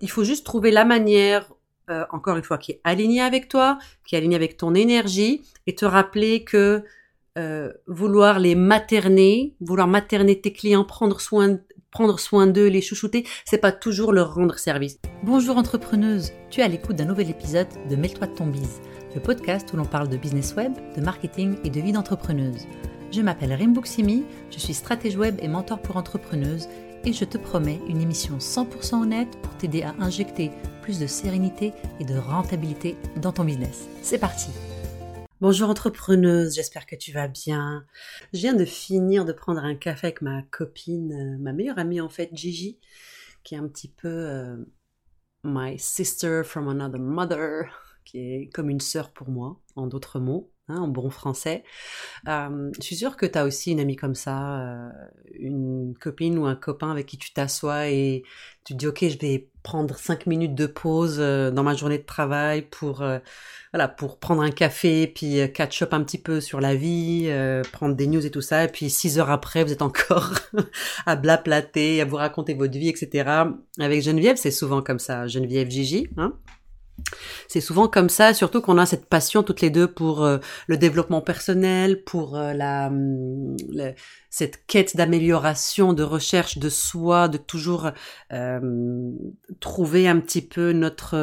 il faut juste trouver la manière, euh, encore une fois, qui est alignée avec toi, qui est alignée avec ton énergie, et te rappeler que euh, vouloir les materner, vouloir materner tes clients, prendre soin, prendre soin d'eux, les chouchouter, c'est pas toujours leur rendre service. Bonjour entrepreneuse, tu es à l'écoute d'un nouvel épisode de Mêle-toi de ton bise, le podcast où l'on parle de business web, de marketing et de vie d'entrepreneuse. Je m'appelle Rimbuksimi, je suis stratège web et mentor pour entrepreneuses et je te promets une émission 100% honnête pour t'aider à injecter plus de sérénité et de rentabilité dans ton business. C'est parti Bonjour entrepreneuse, j'espère que tu vas bien. Je viens de finir de prendre un café avec ma copine, euh, ma meilleure amie en fait, Gigi, qui est un petit peu euh, my sister from another mother, qui est comme une sœur pour moi, en d'autres mots. Hein, en bon français. Euh, je suis sûre que tu as aussi une amie comme ça, euh, une copine ou un copain avec qui tu t'assois et tu te dis ok je vais prendre cinq minutes de pause euh, dans ma journée de travail pour voilà pour prendre un café puis catch up un petit peu sur la vie, prendre des news et tout ça et puis six heures après vous êtes encore à blaplater, à vous raconter votre vie etc. Avec Geneviève c'est souvent comme ça, Geneviève Gigi. Hein c'est souvent comme ça, surtout qu'on a cette passion toutes les deux pour euh, le développement personnel, pour euh, la, cette quête d'amélioration, de recherche de soi, de toujours euh, trouver un petit peu notre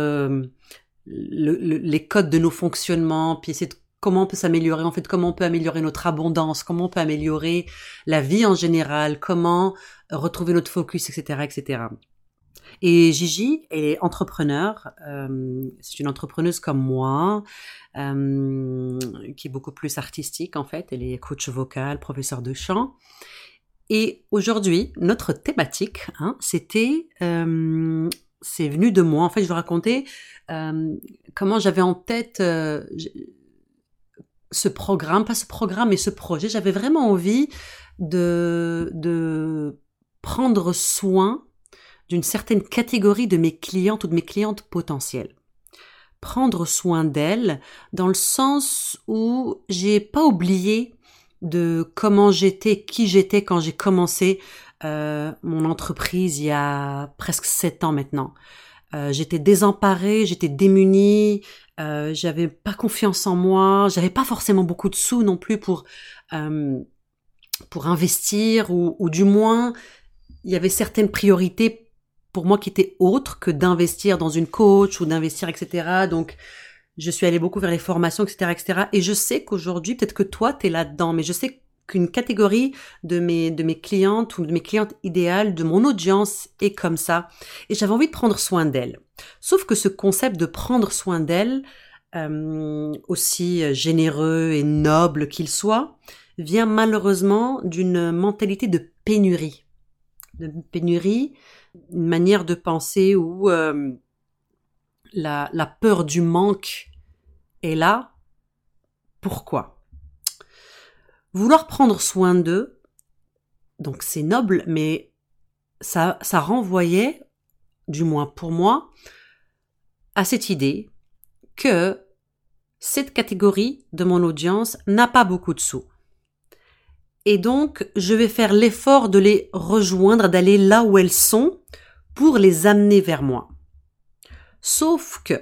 les codes de nos fonctionnements, puis essayer de comment on peut s'améliorer, en fait, comment on peut améliorer notre abondance, comment on peut améliorer la vie en général, comment retrouver notre focus, etc., etc. Et Gigi, elle est entrepreneur. Euh, c'est une entrepreneuse comme moi, euh, qui est beaucoup plus artistique en fait. Elle est coach vocal, professeur de chant. Et aujourd'hui, notre thématique, hein, c'était, euh, c'est venu de moi. En fait, je vais raconter comment j'avais en tête ce programme, pas ce programme, mais ce projet. J'avais vraiment envie de, de prendre soin d'une certaine catégorie de mes clientes ou de mes clientes potentielles. Prendre soin d'elles dans le sens où j'ai pas oublié de comment j'étais, qui j'étais quand j'ai commencé euh, mon entreprise il y a presque sept ans maintenant. Euh, j'étais désemparée, j'étais démunie, euh, j'avais pas confiance en moi, j'avais pas forcément beaucoup de sous non plus pour pour investir ou, ou du moins il y avait certaines priorités pour moi qui était autre que d'investir dans une coach ou d'investir, etc. Donc, je suis allée beaucoup vers les formations, etc., etc. Et je sais qu'aujourd'hui, peut-être que toi, tu es là-dedans, mais je sais qu'une catégorie de mes, de mes clientes ou de mes clientes idéales, de mon audience est comme ça. Et j'avais envie de prendre soin d'elles. Sauf que ce concept de prendre soin d'elles, euh, aussi généreux et noble qu'il soit, vient malheureusement d'une mentalité de pénurie. De pénurie, une manière de penser où euh, la, peur du manque est là. Pourquoi? Vouloir prendre soin d'eux, donc c'est noble, mais ça, ça renvoyait, du moins pour moi, à cette idée que cette catégorie de mon audience n'a pas beaucoup de sous. Et donc, je vais faire l'effort de les rejoindre, d'aller là où elles sont pour les amener vers moi. Sauf que,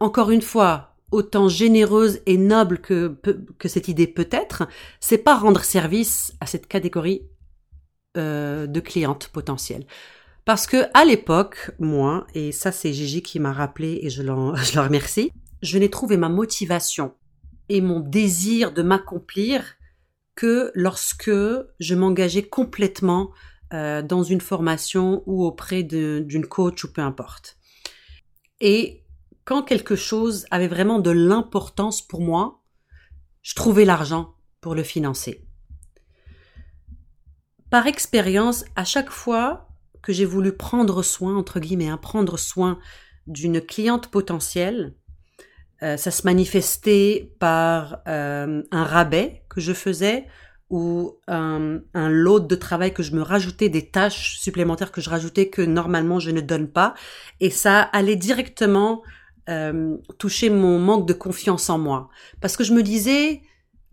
encore une fois, autant généreuse et noble que, que cette idée peut être, c'est pas rendre service à cette catégorie euh, de clientes potentielles. Parce que à l'époque, moi, et ça c'est Gigi qui m'a rappelé et je je le remercie, je n'ai trouvé ma motivation et mon désir de m'accomplir que lorsque je m'engageais complètement euh, dans une formation ou auprès d'une coach ou peu importe. Et quand quelque chose avait vraiment de l'importance pour moi, je trouvais l'argent pour le financer. Par expérience, à chaque fois que j'ai voulu prendre soin, entre guillemets, hein, prendre soin d'une cliente potentielle, euh, ça se manifestait par euh, un rabais que je faisais ou un, un, lot de travail que je me rajoutais, des tâches supplémentaires que je rajoutais que normalement je ne donne pas. Et ça allait directement euh, toucher mon manque de confiance en moi. Parce que je me disais,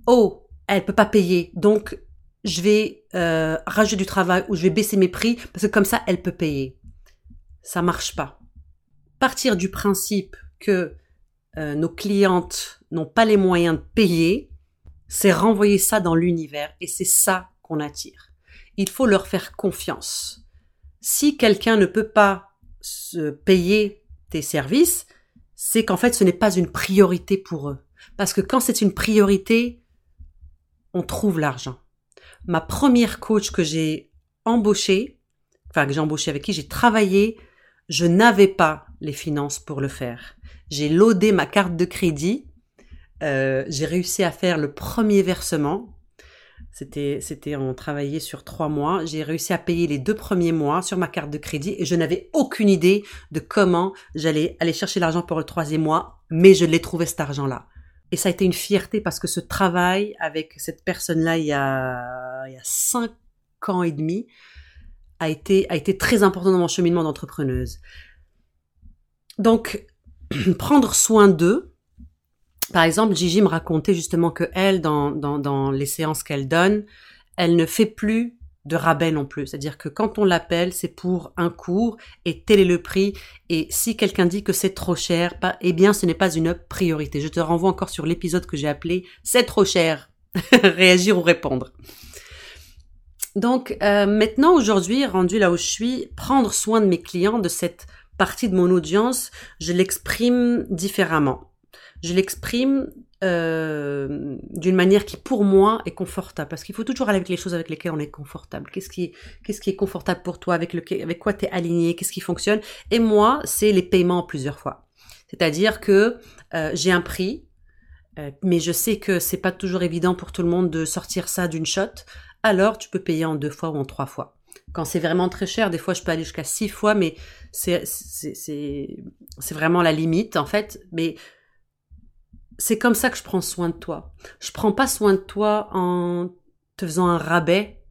oh, elle peut pas payer, donc je vais rajouter du travail ou je vais baisser mes prix parce que comme ça, elle peut payer. ça marche pas. Partir du principe que euh, nos clientes n'ont pas les moyens de payer, c'est renvoyer ça dans l'univers et c'est ça qu'on attire. Il faut leur faire confiance. Si quelqu'un ne peut pas se payer tes services, c'est qu'en fait ce n'est pas une priorité pour eux. Parce que quand c'est une priorité, on trouve l'argent. Ma première coach que j'ai embauchée, enfin que j'ai embauchée avec qui j'ai travaillé, je n'avais pas les finances pour le faire. J'ai loadé ma carte de crédit, euh, j'ai réussi à faire le premier versement. C'était, c'était, on travaillait sur trois mois. J'ai réussi à payer les deux premiers mois sur ma carte de crédit et je n'avais aucune idée de comment j'allais aller chercher l'argent pour le troisième mois, mais je l'ai trouvé cet argent-là. Et ça a été une fierté parce que ce travail avec cette personne-là il y a, il y a cinq ans et demi a été, a été très important dans mon cheminement d'entrepreneuse. Donc, prendre soin d'eux. Par exemple, Gigi me racontait justement que elle, dans, dans, dans les séances qu'elle donne, elle ne fait plus de rabais non plus. C'est-à-dire que quand on l'appelle, c'est pour un cours et tel est le prix. Et si quelqu'un dit que c'est trop cher, eh bien, ce n'est pas une priorité. Je te renvoie encore sur l'épisode que j'ai appelé C'est trop cher. Réagir ou répondre. Donc euh, maintenant, aujourd'hui, rendu là où je suis, prendre soin de mes clients, de cette partie de mon audience, je l'exprime différemment. Je l'exprime euh, d'une manière qui pour moi est confortable. Parce qu'il faut toujours aller avec les choses avec lesquelles on est confortable. Qu'est-ce qui est confortable pour toi avec le avec quoi tu es aligné qu'est-ce qui fonctionne? Et moi c'est les paiements plusieurs fois. C'est-à-dire que euh, j'ai un prix mais je sais que c'est pas toujours évident pour tout le monde de sortir ça d'une shot alors tu peux payer en deux fois ou en trois fois quand c'est vraiment très cher des fois je peux aller jusqu'à six fois mais c'est vraiment la limite en fait mais c'est comme ça que je prends soin de toi. Je prends pas soin de toi en te faisant un rabais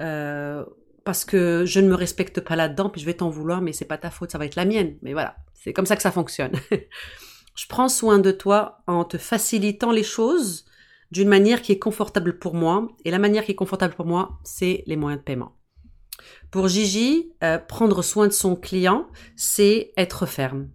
euh, parce que je ne me respecte pas là-dedans, puis je vais t'en vouloir, mais c'est pas ta faute, ça va être la mienne. Mais voilà, c'est comme ça que ça fonctionne. je prends soin de toi en te facilitant les choses d'une manière qui est confortable pour moi, et la manière qui est confortable pour moi, c'est les moyens de paiement. Pour Gigi, euh, prendre soin de son client, c'est être ferme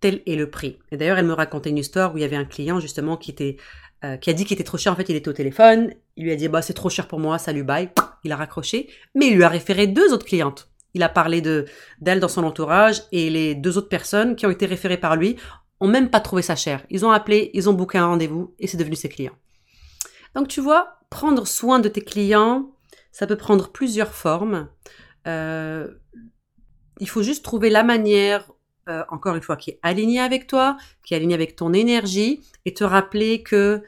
tel est le prix. Et d'ailleurs, elle me racontait une histoire où il y avait un client justement qui était euh, qui a dit qu'il était trop cher. En fait, il était au téléphone. Il lui a dit bah c'est trop cher pour moi, salut bye. Il a raccroché, mais il lui a référé deux autres clientes. Il a parlé de d'elle dans son entourage et les deux autres personnes qui ont été référées par lui ont même pas trouvé ça cher. Ils ont appelé, ils ont booké un rendez-vous et c'est devenu ses clients. Donc tu vois, prendre soin de tes clients, ça peut prendre plusieurs formes. Euh, il faut juste trouver la manière euh, encore une fois, qui est aligné avec toi, qui est aligné avec ton énergie, et te rappeler que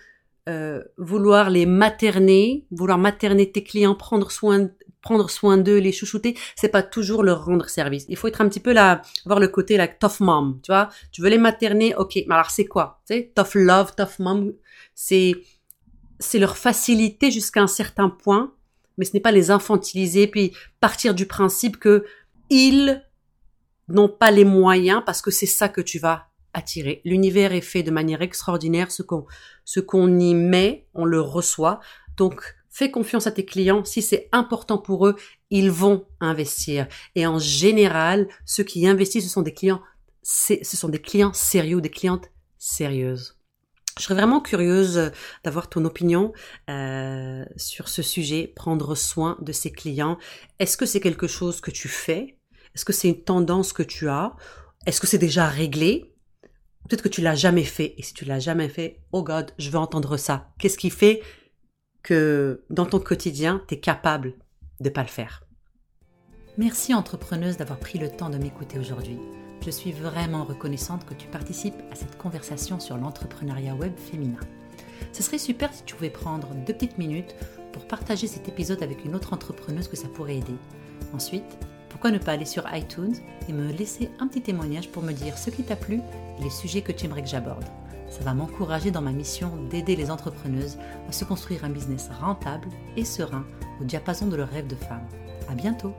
euh, vouloir les materner, vouloir materner tes clients, prendre soin prendre soin d'eux, les chouchouter, c'est pas toujours leur rendre service. Il faut être un petit peu là, avoir le côté la tough mom, tu vois. Tu veux les materner, ok, mais alors c'est quoi? Tu sais, tough love, tough mom, c'est c'est leur faciliter jusqu'à un certain point, mais ce n'est pas les infantiliser puis partir du principe que ils n'ont pas les moyens parce que c'est ça que tu vas attirer. L'univers est fait de manière extraordinaire. Ce qu'on, ce qu'on y met, on le reçoit. Donc, fais confiance à tes clients. Si c'est important pour eux, ils vont investir. Et en général, ceux qui investissent, ce sont des clients, ce sont des clients sérieux, des clientes sérieuses. Je serais vraiment curieuse d'avoir ton opinion euh, sur ce sujet, prendre soin de ses clients. Est-ce que c'est quelque chose que tu fais? Est-ce que c'est une tendance que tu as? Est-ce que c'est déjà réglé? Peut-être que tu l'as jamais fait. Et si tu l'as jamais fait, oh God, je veux entendre ça. Qu'est-ce qui fait que dans ton quotidien, tu es capable de pas le faire Merci entrepreneuse d'avoir pris le temps de m'écouter aujourd'hui. Je suis vraiment reconnaissante que tu participes à cette conversation sur l'entrepreneuriat web féminin. Ce serait super si tu pouvais prendre deux petites minutes pour partager cet épisode avec une autre entrepreneuse que ça pourrait aider. Ensuite, pourquoi ne pas aller sur iTunes et me laisser un petit témoignage pour me dire ce qui t'a plu et les sujets que tu aimerais que j'aborde. Ça va m'encourager dans ma mission d'aider les entrepreneuses à se construire un business rentable et serein au diapason de leurs rêves de femme. À bientôt!